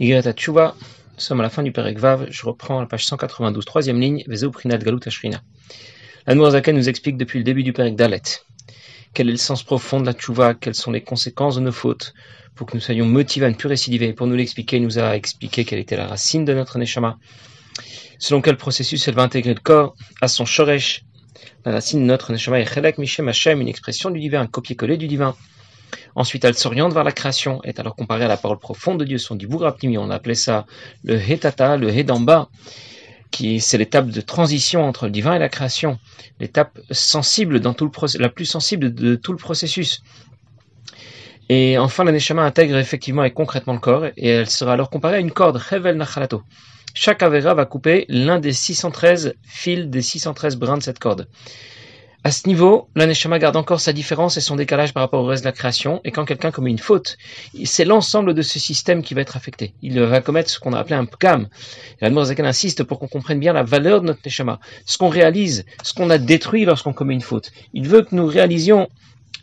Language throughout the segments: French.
Igret Tchouva, nous sommes à la fin du Perek Vav, je reprends la page 192, troisième ligne, Vezeu Prinat Galut Ashrina. Zaken nous explique depuis le début du Perek Dalet quel est le sens profond de la Tchouva, quelles sont les conséquences de nos fautes, pour que nous soyons motivés à ne plus récidiver. Pour nous l'expliquer, il nous a expliqué quelle était la racine de notre Neshama, selon quel processus elle va intégrer le corps à son Shoresh? La racine de notre Neshama est Chelek Mishem Hashem, une expression du divin, un copier-coller du divin. Ensuite, elle s'oriente vers la création, est alors comparée à la parole profonde de Dieu, son Divourapnimi. On appelait ça le Hetata, le He d'en bas, qui c'est l'étape de transition entre le divin et la création, l'étape sensible dans tout le la plus sensible de tout le processus. Et enfin, la Neshama intègre effectivement et concrètement le corps, et elle sera alors comparée à une corde, Hevel Nachalato. Chaque Avera va couper l'un des 613 fils des 613 brins de cette corde. À ce niveau, l'aneshama garde encore sa différence et son décalage par rapport au reste de la création, et quand quelqu'un commet une faute, c'est l'ensemble de ce système qui va être affecté. Il va commettre ce qu'on a appelé un pkam. Et Zakan insiste pour qu'on comprenne bien la valeur de notre neshama, ce qu'on réalise, ce qu'on a détruit lorsqu'on commet une faute. Il veut que nous réalisions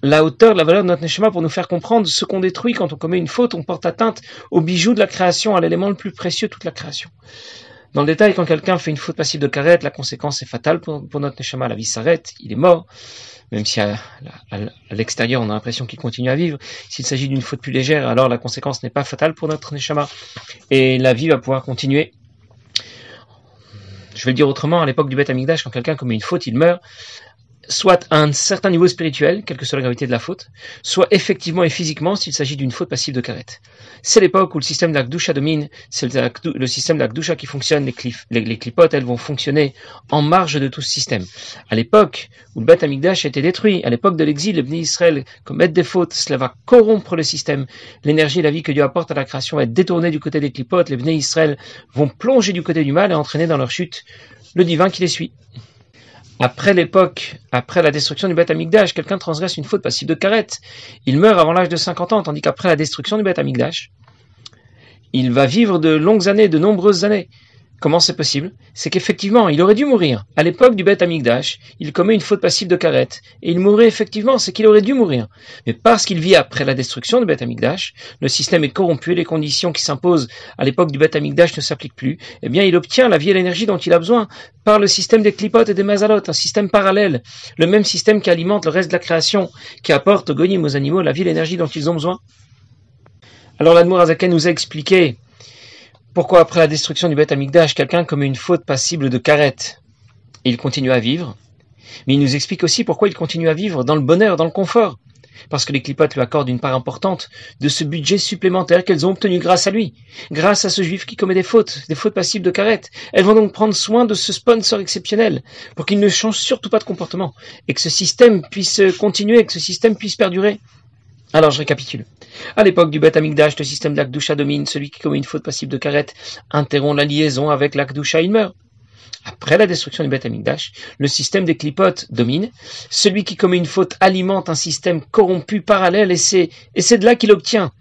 la hauteur, la valeur de notre neshama pour nous faire comprendre ce qu'on détruit quand on commet une faute, on porte atteinte au bijou de la création, à l'élément le plus précieux de toute la création. Dans le détail, quand quelqu'un fait une faute passive de carrette, la conséquence est fatale pour, notre neshama. La vie s'arrête, il est mort, même si à, l'extérieur on a l'impression qu'il continue à vivre. S'il s'agit d'une faute plus légère, alors la conséquence n'est pas fatale pour notre neshama et la vie va pouvoir continuer. Je vais le dire autrement, à l'époque du Beth Amigdash, quand quelqu'un commet une faute, il meurt soit à un certain niveau spirituel, quelle que soit la gravité de la faute, soit effectivement et physiquement s'il s'agit d'une faute passive de carette. C'est l'époque où le système de la domine, c'est le, système de la qui fonctionne, les, clipotes, elles vont fonctionner en marge de tout ce système. À l'époque où le Beth Amigdash a été détruit, à l'époque de l'exil, les Bnei Israël commettent des fautes, cela va corrompre le système. L'énergie et la vie que Dieu apporte à la création va être détournée du côté des clipotes, les Bnei Israël vont plonger du côté du mal et entraîner dans leur chute le divin qui les suit après l'époque, après la destruction du Beth Amigdash, quelqu'un transgresse une faute passive de carette. Il meurt avant l'âge de 50 ans, tandis qu'après la destruction du Beth Amigdash, il va vivre de longues années, de nombreuses années. Comment c'est possible? C'est qu'effectivement, il aurait dû mourir. À l'époque du Beth Amigdash, il commet une faute passive de carette. Et il mourrait effectivement, c'est qu'il aurait dû mourir. Mais parce qu'il vit après la destruction du Beth Amigdash, le système est corrompu, les conditions qui s'imposent à l'époque du Beth Amigdash ne s'appliquent plus, eh bien il obtient la vie et l'énergie dont il a besoin par le système des clipotes et des mazalotes, un système parallèle, le même système qui alimente le reste de la création, qui apporte aux goyim, aux animaux, la vie et l'énergie dont ils ont besoin. Alors l'Admour Azaken nous a expliqué pourquoi après la destruction du Beth Amikdash, quelqu'un commet une faute passible de carette il continue à vivre Mais il nous explique aussi pourquoi il continue à vivre dans le bonheur, dans le confort. Parce que les clipotes lui accordent une part importante de ce budget supplémentaire qu'elles ont obtenu grâce à lui, grâce à ce juif qui commet des fautes, des fautes passibles de carette. Elles vont donc prendre soin de ce sponsor exceptionnel pour qu'il ne change surtout pas de comportement et que ce système puisse continuer, que ce système puisse perdurer. Alors je récapitule. À l'époque du Beth Amikdash, le système d'Akdusha domine. Celui qui commet une faute passive de carette interrompt la liaison avec l'Akdusha, il meurt. Après la destruction du Beth Amikdash, le système des clipotes domine. Celui qui commet une faute alimente un système corrompu parallèle et c'est, et c'est de là qu'il obtient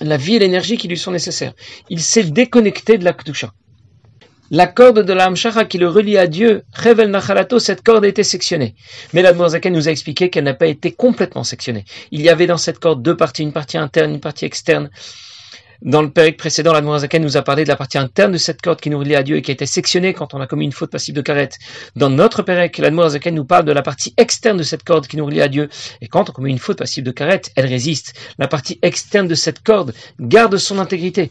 la vie et l'énergie qui lui sont nécessaires. Il s'est déconnecté de l'Akdusha la corde de la qui le relie à Dieu, Revel Nachalato, cette corde a été sectionnée. Mais la Zaken nous a expliqué qu'elle n'a pas été complètement sectionnée. Il y avait dans cette corde deux parties, une partie interne, une partie externe. Dans le période précédent, la Zaken nous a parlé de la partie interne de cette corde qui nous relie à Dieu et qui a été sectionnée quand on a commis une faute passive de carette. Dans notre période, la Zaken nous parle de la partie externe de cette corde qui nous relie à Dieu. Et quand on commet une faute passive de carette, elle résiste. La partie externe de cette corde garde son intégrité.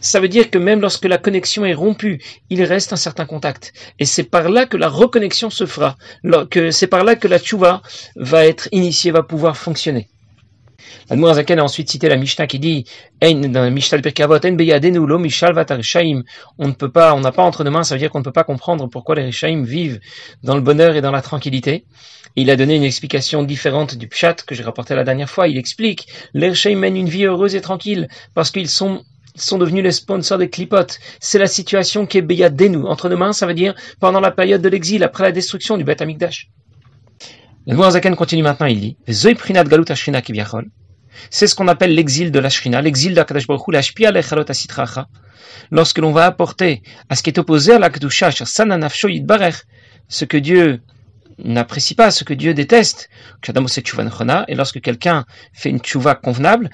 Ça veut dire que même lorsque la connexion est rompue, il reste un certain contact. Et c'est par là que la reconnexion se fera, c'est par là que la tchouva va être initiée, va pouvoir fonctionner. Zaken a ensuite cité la Mishnah qui dit la on ne peut pas, on n'a pas entre nos mains, ça veut dire qu'on ne peut pas comprendre pourquoi les Rishaim vivent dans le bonheur et dans la tranquillité. Il a donné une explication différente du Pshat que j'ai rapporté la dernière fois. Il explique les Rishaim mènent une vie heureuse et tranquille parce qu'ils sont sont devenus les sponsors des clipotes. C'est la situation qui est Beyadenu. Entre nos mains, ça veut dire pendant la période de l'exil, après la destruction du Beth Amikdash. Le Zaken continue maintenant, il dit, c'est ce qu'on appelle l'exil de la Shrina, l'exil d'Akadash Baruch Hu, lorsque l'on va apporter à ce qui est opposé à la Kedusha, ce que Dieu n'apprécie pas ce que Dieu déteste, et lorsque quelqu'un fait une tchouva convenable,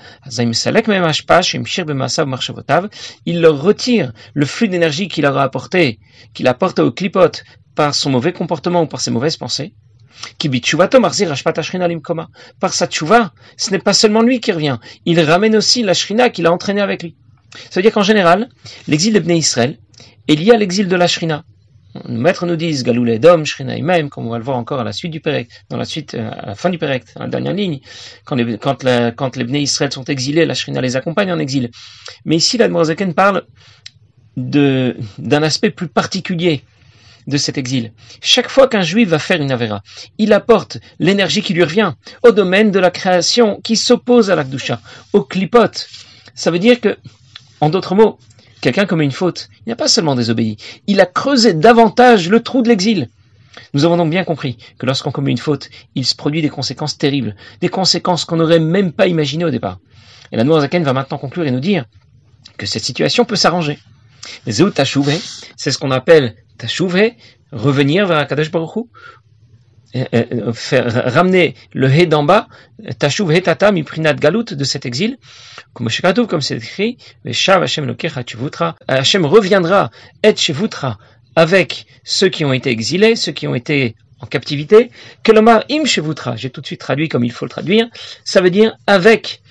il leur retire le flux d'énergie qu'il leur a apporté, qu'il apporte au clipote par son mauvais comportement ou par ses mauvaises pensées. Par sa tchouva, ce n'est pas seulement lui qui revient, il ramène aussi la shrina qu'il a entraîné avec lui. Ça veut dire qu'en général, l'exil de Bnei Israël est lié à l'exil de la shrina. Les maîtres nous disent Galoulé Dom, même, comme on va le voir encore à la suite du Pérec, dans la suite, euh, à la fin du Pérec, dans la dernière ligne, quand les, quand, les Israël sont exilés, la Shrina les accompagne en exil. Mais ici, la parle de, d'un aspect plus particulier de cet exil. Chaque fois qu'un juif va faire une avéra, il apporte l'énergie qui lui revient au domaine de la création qui s'oppose à l'akdusha, au clipote. Ça veut dire que, en d'autres mots, quelqu'un commet une faute, il n'a pas seulement désobéi, il a creusé davantage le trou de l'exil. Nous avons donc bien compris que lorsqu'on commet une faute, il se produit des conséquences terribles, des conséquences qu'on n'aurait même pas imaginées au départ. Et la Zaken va maintenant conclure et nous dire que cette situation peut s'arranger. Les c'est ce qu'on appelle Tachouvé, revenir vers Akadosh Baruch faire ramener le hé d'en bas, Tashuv tata miprinat galut de cet exil, comme comme c'est écrit, Hashem reviendra et shevutra avec ceux qui ont été exilés, ceux qui ont été en captivité, que l'omar im shevutra, j'ai tout de suite traduit comme il faut le traduire, ça veut dire avec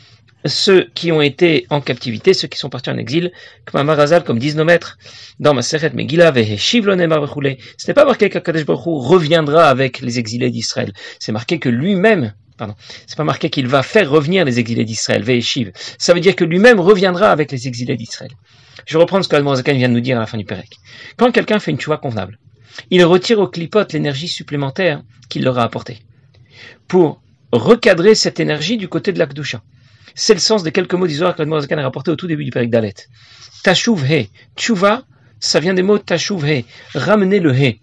ceux qui ont été en captivité, ceux qui sont partis en exil, comme un marazal, comme disent nos maîtres, dans ma Seret Megillah, ce n'est pas marqué qu'Akadesh reviendra avec les exilés d'Israël. C'est marqué que lui-même, pardon, c'est pas marqué qu'il va faire revenir les exilés d'Israël, Veheshiv. Ça veut dire que lui-même reviendra avec les exilés d'Israël. Je reprends ce que Zakan vient de nous dire à la fin du Pérec. Quand quelqu'un fait une choix convenable, il retire au clipote l'énergie supplémentaire qu'il leur a apportée. Pour recadrer cette énergie du côté de l'Akdusha. C'est le sens des quelques mots d'Israël que l'Admorazakan a rapporté au tout début du Pérec d'Alet. Tashuv he. Tshuva, ça vient des mots tashuv he. Ramener le he.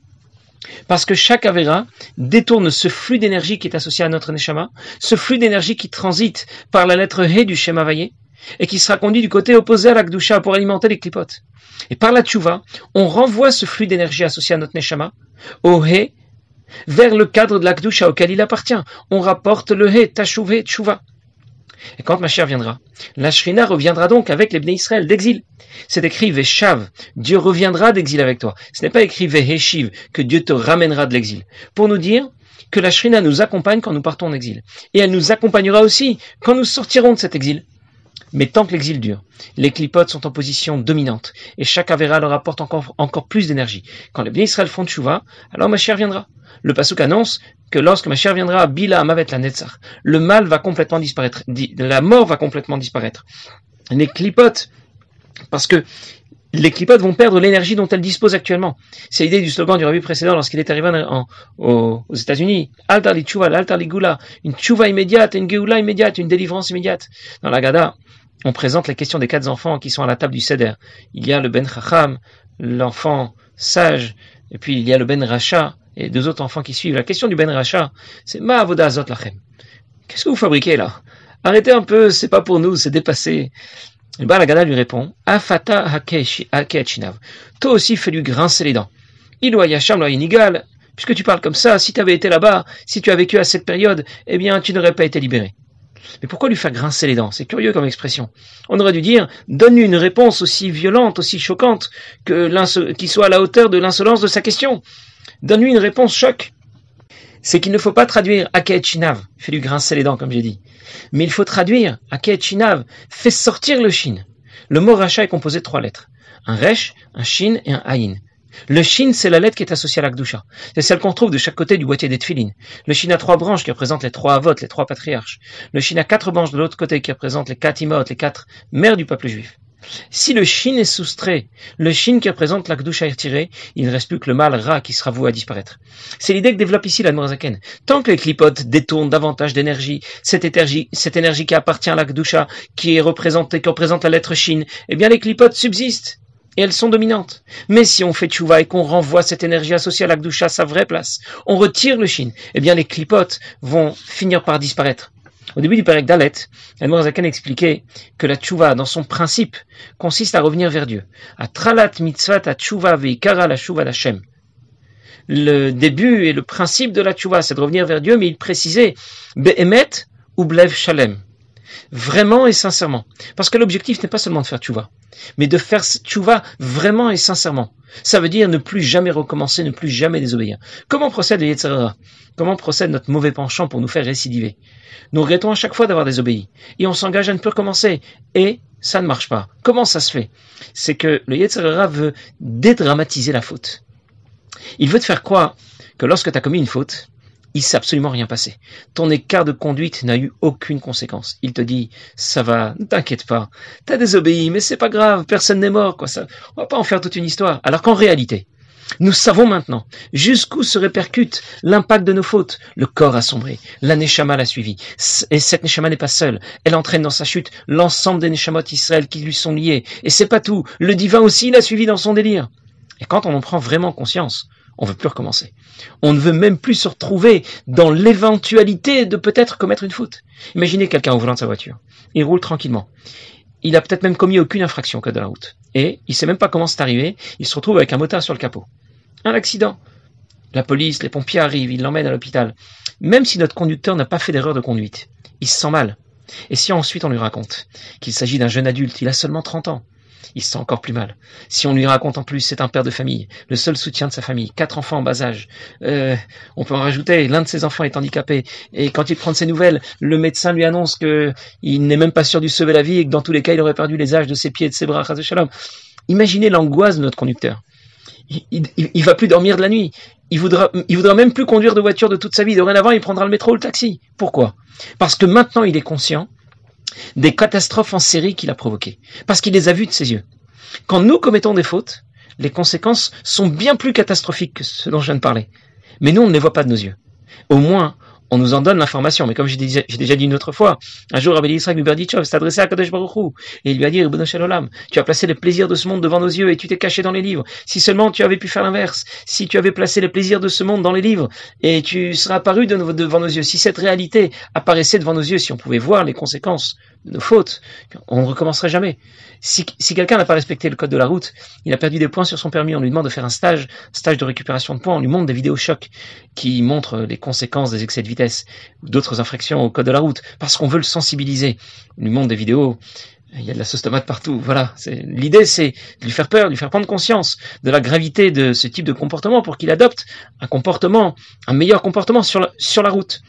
Parce que chaque Avera détourne ce flux d'énergie qui est associé à notre Neshama, ce flux d'énergie qui transite par la lettre He du Shema Vaye, et qui sera conduit du côté opposé à l'Akdusha pour alimenter les clipotes. Et par la Tshuva, on renvoie ce flux d'énergie associé à notre Neshama, au He, vers le cadre de l'Akdusha auquel il appartient. On rapporte le He, Tashuv Tshuva. Et quand Mashiach viendra, la Shrina reviendra donc avec les Bnei Israël d'exil. C'est écrit Veshav, Dieu reviendra d'exil avec toi. Ce n'est pas écrit Veheshiv, que Dieu te ramènera de l'exil. Pour nous dire que la Shrina nous accompagne quand nous partons en exil. Et elle nous accompagnera aussi quand nous sortirons de cet exil. Mais tant que l'exil dure, les clipotes sont en position dominante, et chaque Avera leur apporte encore, plus d'énergie. Quand les Bnei Israël font Tchouva, alors Mashiach viendra. Le Pasuk annonce que lorsque ma chère viendra, Bila Amavet la Netzach, le mal va complètement disparaître, la mort va complètement disparaître. Les clipotes, parce que les clipotes vont perdre l'énergie dont elles disposent actuellement. C'est l'idée du slogan du rabbi précédent lorsqu'il est arrivé aux, États-Unis. Altar li tshuva, altar li gula. Une tshuva immédiate, une geula immédiate, une délivrance immédiate. Dans la Gada, on présente la question des quatre enfants qui sont à la table du Seder. Il y a le Ben Chacham, l'enfant sage, et puis il y a le Ben Racha, et deux autres enfants qui suivent. La question du Ben Racha, c'est Ma Azot Lachem. Qu'est-ce que vous fabriquez là? Arrêtez un peu, c'est pas pour nous, c'est dépassé. Et ben, la Gada lui répond Afata Hakechinav. Toi aussi, fais-lui grincer les dents. Ilo Yasham Inigal. Puisque tu parles comme ça, si tu avais été là-bas, si tu as vécu à cette période, eh bien, tu n'aurais pas été libéré. Mais pourquoi lui faire grincer les dents? C'est curieux comme expression. On aurait dû dire donne-lui une réponse aussi violente, aussi choquante, que qui soit à la hauteur de l'insolence de sa question. Donne-lui une réponse choc. C'est qu'il ne faut pas traduire Chinav, fais lui grincer les dents, comme j'ai dit. Mais il faut traduire Chinav, fais sortir le shin. Le mot racha est composé de trois lettres. Un resh, un shin et un aïn. Le shin, c'est la lettre qui est associée à l'akdusha. C'est celle qu'on trouve de chaque côté du boîtier des tfilin. Le shin a trois branches qui représentent les trois avots, les trois patriarches. Le shin a quatre branches de l'autre côté qui représentent les quatre imot, les quatre mères du peuple juif. Si le shin est soustrait, le shin qui représente la est retiré, il ne reste plus que le mal ra qui sera voué à disparaître. C'est l'idée que développe ici la Noirzaken. Tant que les clipotes détournent davantage d'énergie, cette énergie, cette énergie qui appartient à la qui est représentée, qui représente la lettre shin, eh bien les clipotes subsistent. Et elles sont dominantes. Mais si on fait tchouva et qu'on renvoie cette énergie associée à la à sa vraie place, on retire le shin, eh bien les clipotes vont finir par disparaître. Au début du Pérec d'Alet, Zakan expliquait que la tchouva, dans son principe, consiste à revenir vers Dieu. Tralat mitzvah à tchouva la le début et le principe de la tchouva, c'est de revenir vers Dieu, mais il précisait Behemet ou Blev Shalem. Vraiment et sincèrement. Parce que l'objectif n'est pas seulement de faire tchouva, mais de faire tchouva vraiment et sincèrement. Ça veut dire ne plus jamais recommencer, ne plus jamais désobéir. Comment procède le Yetzirah? Comment procède notre mauvais penchant pour nous faire récidiver? Nous regrettons à chaque fois d'avoir désobéi. Et on s'engage à ne plus recommencer. Et ça ne marche pas. Comment ça se fait? C'est que le Yetzirah veut dédramatiser la faute. Il veut te faire croire que lorsque tu as commis une faute, il s'est absolument rien passé. Ton écart de conduite n'a eu aucune conséquence. Il te dit, ça va, ne t'inquiète pas. T'as désobéi, mais c'est pas grave, personne n'est mort, quoi. Ça, on va pas en faire toute une histoire. Alors qu'en réalité, nous savons maintenant jusqu'où se répercute l'impact de nos fautes. Le corps a sombré, la Neshama l'a suivi. Et cette Neshama n'est pas seule. Elle entraîne dans sa chute l'ensemble des Neshamot Israël qui lui sont liés. Et c'est pas tout. Le divin aussi l'a suivi dans son délire. Et quand on en prend vraiment conscience, on veut plus recommencer. On ne veut même plus se retrouver dans l'éventualité de peut-être commettre une faute. Imaginez quelqu'un au volant de sa voiture. Il roule tranquillement. Il a peut-être même commis aucune infraction au code de la route. Et il sait même pas comment c'est arrivé. Il se retrouve avec un motard sur le capot. Un accident. La police, les pompiers arrivent, ils l'emmènent à l'hôpital. Même si notre conducteur n'a pas fait d'erreur de conduite, il se sent mal. Et si ensuite on lui raconte qu'il s'agit d'un jeune adulte, il a seulement 30 ans, il se sent encore plus mal. Si on lui raconte en plus, c'est un père de famille, le seul soutien de sa famille, quatre enfants en bas âge. Euh, on peut en rajouter, l'un de ses enfants est handicapé, et quand il prend ses nouvelles, le médecin lui annonce que il n'est même pas sûr de sauver la vie et que dans tous les cas, il aurait perdu les âges de ses pieds et de ses bras. Imaginez l'angoisse de notre conducteur. Il, il, va plus dormir de la nuit. Il voudra, il voudra même plus conduire de voiture de toute sa vie. Dorénavant, il prendra le métro ou le taxi. Pourquoi? Parce que maintenant, il est conscient des catastrophes en série qu'il a provoquées, parce qu'il les a vues de ses yeux. Quand nous commettons des fautes, les conséquences sont bien plus catastrophiques que ce dont je viens de parler. Mais nous, on ne les voit pas de nos yeux. Au moins, on nous en donne l'information. Mais comme j'ai déjà, dit une autre fois, un jour, Rabbi Yitzhak Luberdichov s'est adressé à Kadosh Baruch et il lui a dit, tu as placé les plaisirs de ce monde devant nos yeux et tu t'es caché dans les livres. Si seulement tu avais pu faire l'inverse, si tu avais placé les plaisirs de ce monde dans les livres et tu serais apparu devant nos yeux, si cette réalité apparaissait devant nos yeux, si on pouvait voir les conséquences de nos fautes, on ne recommencerait jamais. Si, quelqu'un n'a pas respecté le code de la route, il a perdu des points sur son permis, on lui demande de faire un stage, stage de récupération de points, on lui montre des vidéos chocs qui montrent les conséquences des excès de vitesse ou d'autres infractions au code de la route, parce qu'on veut le sensibiliser. On lui montre des vidéos il y a de la sauce tomate partout. Voilà. L'idée, c'est de lui faire peur, de lui faire prendre conscience de la gravité de ce type de comportement pour qu'il adopte un comportement, un meilleur comportement sur la, sur la route.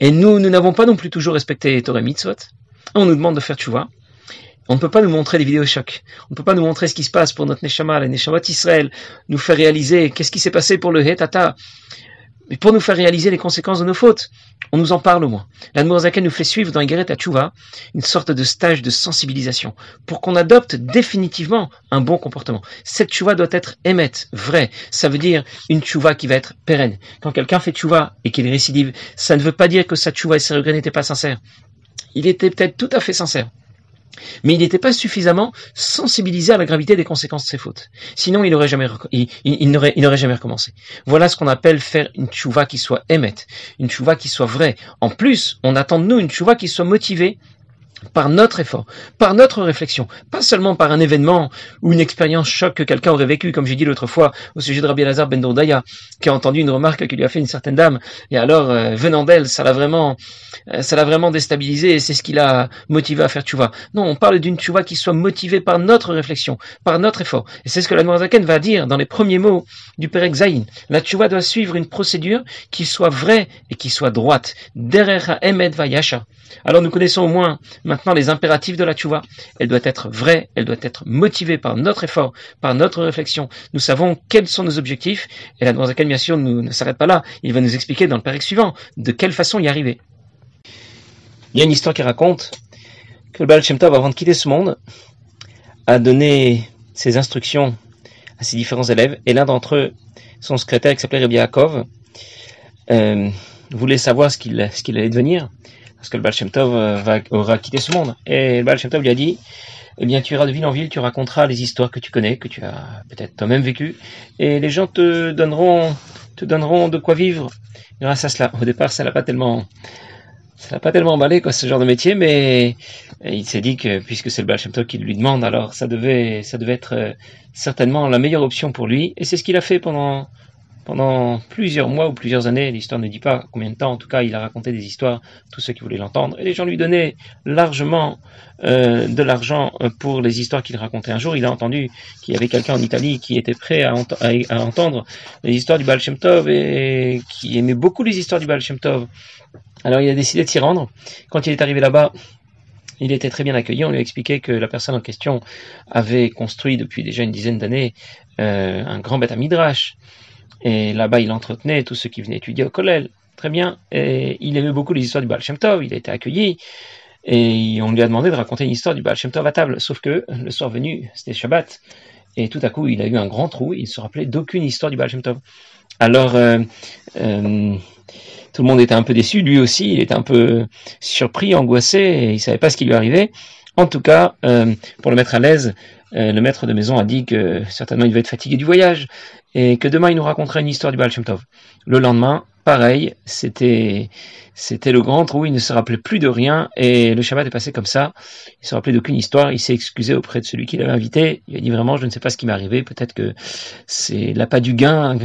Et nous, nous n'avons pas non plus toujours respecté Torah Mitzvot. On nous demande de faire vois. On ne peut pas nous montrer des vidéos chocs. On ne peut pas nous montrer ce qui se passe pour notre Neshama, la Neshama Israël, nous faire réaliser qu'est-ce qui s'est passé pour le Hetata, mais pour nous faire réaliser les conséquences de nos fautes. On nous en parle au moins. La nous fait suivre dans Igeret Tchouva une sorte de stage de sensibilisation pour qu'on adopte définitivement un bon comportement. Cette tchouva doit être émette, vraie. Ça veut dire une tchouva qui va être pérenne. Quand quelqu'un fait tchouva et qu'il récidive, ça ne veut pas dire que sa tchouva et ses regrets n'étaient pas sincères il était peut-être tout à fait sincère. Mais il n'était pas suffisamment sensibilisé à la gravité des conséquences de ses fautes. Sinon, il n'aurait jamais, recommencé. Voilà ce qu'on appelle faire une tchouva qui soit émette, une tchouva qui soit vraie. En plus, on attend de nous une tchouva qui soit motivée par notre effort, par notre réflexion, pas seulement par un événement ou une expérience choc que quelqu'un aurait vécu, comme j'ai dit l'autre fois au sujet de Rabbi Lazar Ben Dourdaya, qui a entendu une remarque que lui a fait une certaine dame, et alors euh, venant d'elle, ça l'a vraiment, euh, ça l'a vraiment déstabilisé, et c'est ce qui l'a motivé à faire tchouva. Non, on parle d'une tchouva qui soit motivée par notre réflexion, par notre effort, et c'est ce que la Noirzaken va dire dans les premiers mots du Perek Zayin. La tchouva doit suivre une procédure qui soit vraie et qui soit droite. Derech Emed Vayasha. Alors nous connaissons au moins maintenant les impératifs de la tchouva. Elle doit être vraie, elle doit être motivée par notre effort, par notre réflexion. Nous savons quels sont nos objectifs, et la Zaken, bien sûr, nous, ne s'arrête pas là. Il va nous expliquer dans le période suivant de quelle façon y arriver. Il y a une histoire qui raconte que le Baal avant de quitter ce monde, a donné ses instructions à ses différents élèves, et l'un d'entre eux, son secrétaire qui s'appelait Rabbi Yaakov, euh, voulait savoir ce qu'il allait devenir parce que le Baal euh, va, aura quitté ce monde. Et le Baal lui a dit, eh bien, tu iras de ville en ville, tu raconteras les histoires que tu connais, que tu as peut-être toi-même vécues, et les gens te donneront, te donneront de quoi vivre grâce à cela. Au départ, ça l'a pas tellement, ça l'a pas tellement emballé, quoi, ce genre de métier, mais il s'est dit que puisque c'est le Baal qui lui demande, alors ça devait, ça devait être euh, certainement la meilleure option pour lui, et c'est ce qu'il a fait pendant pendant plusieurs mois ou plusieurs années, l'histoire ne dit pas combien de temps, en tout cas il a raconté des histoires, tous ceux qui voulaient l'entendre, et les gens lui donnaient largement euh, de l'argent euh, pour les histoires qu'il racontait. Un jour il a entendu qu'il y avait quelqu'un en Italie qui était prêt à, entendre les histoires du Baal et qui aimait beaucoup les histoires du Baal. Alors il a décidé de s'y rendre. Quand il est arrivé là-bas, il était très bien accueilli. On lui a expliqué que la personne en question avait construit depuis déjà une dizaine d'années euh, un grand bête à Midrash et là-bas, il entretenait tous ceux qui venaient étudier au collège. Très bien. Et il aimait beaucoup les histoires du Baal Tov. Il a été accueilli. Et on lui a demandé de raconter une histoire du Baal Tov à table. Sauf que le soir venu, c'était Shabbat. Et tout à coup, il a eu un grand trou. Il se rappelait d'aucune histoire du Baal Tov. Alors, euh, euh, tout le monde était un peu déçu. Lui aussi, il était un peu surpris, angoissé. Il savait pas ce qui lui arrivait. En tout cas, euh, pour le mettre à l'aise, le maître de maison a dit que certainement il va être fatigué du voyage et que demain il nous raconterait une histoire du Baal. Le lendemain, pareil, c'était c'était le grand trou, il ne se rappelait plus de rien et le Shabbat est passé comme ça. Il se rappelait d'aucune histoire, il s'est excusé auprès de celui qui l'avait invité. Il a dit vraiment, je ne sais pas ce qui m'est arrivé, peut-être que c'est l'appât du gain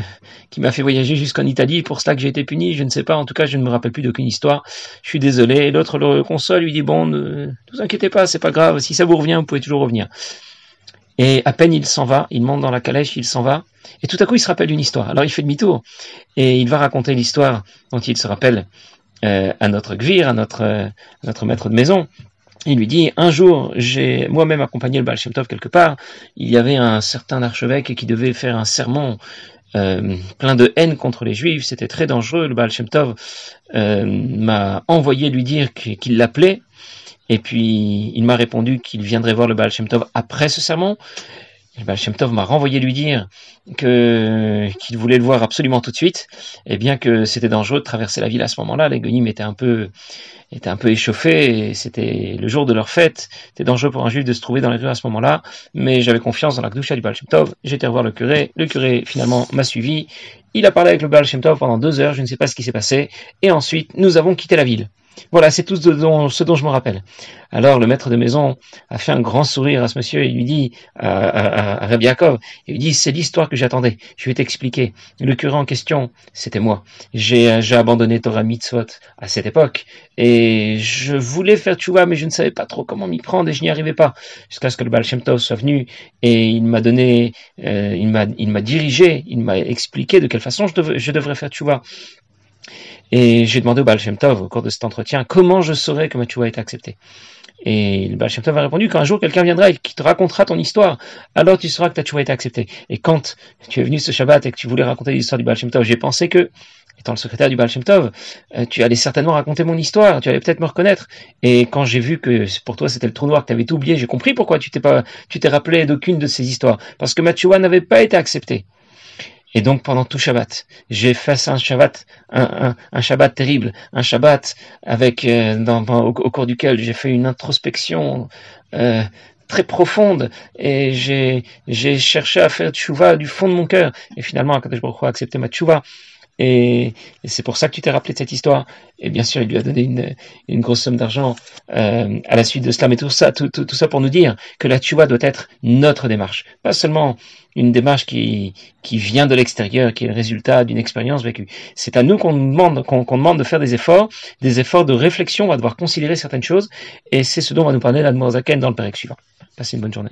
qui m'a fait voyager jusqu'en Italie, pour cela que j'ai été puni, je ne sais pas. En tout cas, je ne me rappelle plus d'aucune histoire. Je suis désolé. L'autre le console, lui dit bon, ne, vous inquiétez pas, c'est pas grave. Si ça vous revient, vous pouvez toujours revenir. Et à peine il s'en va, il monte dans la calèche, il s'en va, et tout à coup il se rappelle d'une histoire. Alors il fait demi-tour, et il va raconter l'histoire dont il se rappelle euh, à notre gvir, à notre, euh, notre maître de maison. Il lui dit, un jour, j'ai moi-même accompagné le Baal quelque part, il y avait un certain archevêque qui devait faire un sermon euh, plein de haine contre les juifs, c'était très dangereux, le Baal m'a envoyé lui dire qu'il l'appelait, et puis, il m'a répondu qu'il viendrait voir le Baal Shem Tov après ce sermon. Le Baal Shem m'a renvoyé lui dire que qu'il voulait le voir absolument tout de suite, et bien que c'était dangereux de traverser la ville à ce moment-là. Les Goyim étaient un peu étaient un peu échauffés, c'était le jour de leur fête. C'était dangereux pour un juif de se trouver dans les rues à ce moment-là, mais j'avais confiance dans la Gdusha du Baal Shem Tov. J'étais revoir le curé. Le curé finalement m'a suivi. Il a parlé avec le Baal Shem Tov pendant deux heures. Je ne sais pas ce qui s'est passé. Et ensuite, nous avons quitté la ville. Voilà, c'est tout ce dont, je me rappelle. Alors le maître de maison a fait un grand sourire à ce monsieur et lui dit, à, à, à il lui dit, c'est l'histoire que j'attendais, je vais t'expliquer. Le curé en question, c'était moi. J'ai abandonné Torah Mitzvot à cette époque et je voulais faire tchouva, mais je ne savais pas trop comment m'y prendre et je n'y arrivais pas. Jusqu'à ce que le Baal Shem Tov soit venu et il m'a donné, euh, il m'a dirigé, il m'a expliqué de quelle façon je, je devrais faire tchouva. Et j'ai demandé au Baal Tov au cours de cet entretien comment je saurais que ma a été acceptée. Et le Baal Tov a répondu qu'un jour quelqu'un viendra et qui te racontera ton histoire, alors tu sauras que ta tchouva été acceptée. Et quand tu es venu ce Shabbat et que tu voulais raconter l'histoire du Baal Tov, j'ai pensé que, étant le secrétaire du Baal Tov, euh, tu allais certainement raconter mon histoire, tu allais peut-être me reconnaître. Et quand j'ai vu que pour toi c'était le trou noir, que tu avais oublié, j'ai compris pourquoi tu t'es pas, tu t'es rappelé d'aucune de ces histoires. Parce que ma n'avait pas été acceptée. Et donc pendant tout Shabbat, j'ai fait un Shabbat, un, un, Shabbat terrible, un Shabbat avec euh, dans, au, cours duquel j'ai fait une introspection euh, très profonde et j'ai cherché à faire tchouva du fond de mon cœur. Et finalement Akadosh Baruch a accepté ma tchouva et, c'est pour ça que tu t'es rappelé de cette histoire. Et bien sûr, il lui a donné une, une grosse somme d'argent euh, à la suite de cela. Mais tout ça, tout, tout, ça pour nous dire que la tchouva doit être notre démarche. Pas seulement une démarche qui, qui vient de l'extérieur, qui est le résultat d'une expérience vécue. C'est à nous qu'on demande, qu'on demande de faire des efforts, des efforts de réflexion. On va devoir considérer certaines choses. Et c'est ce dont va nous parler l'Admorazaken dans le pérec suivant. Passez une bonne journée.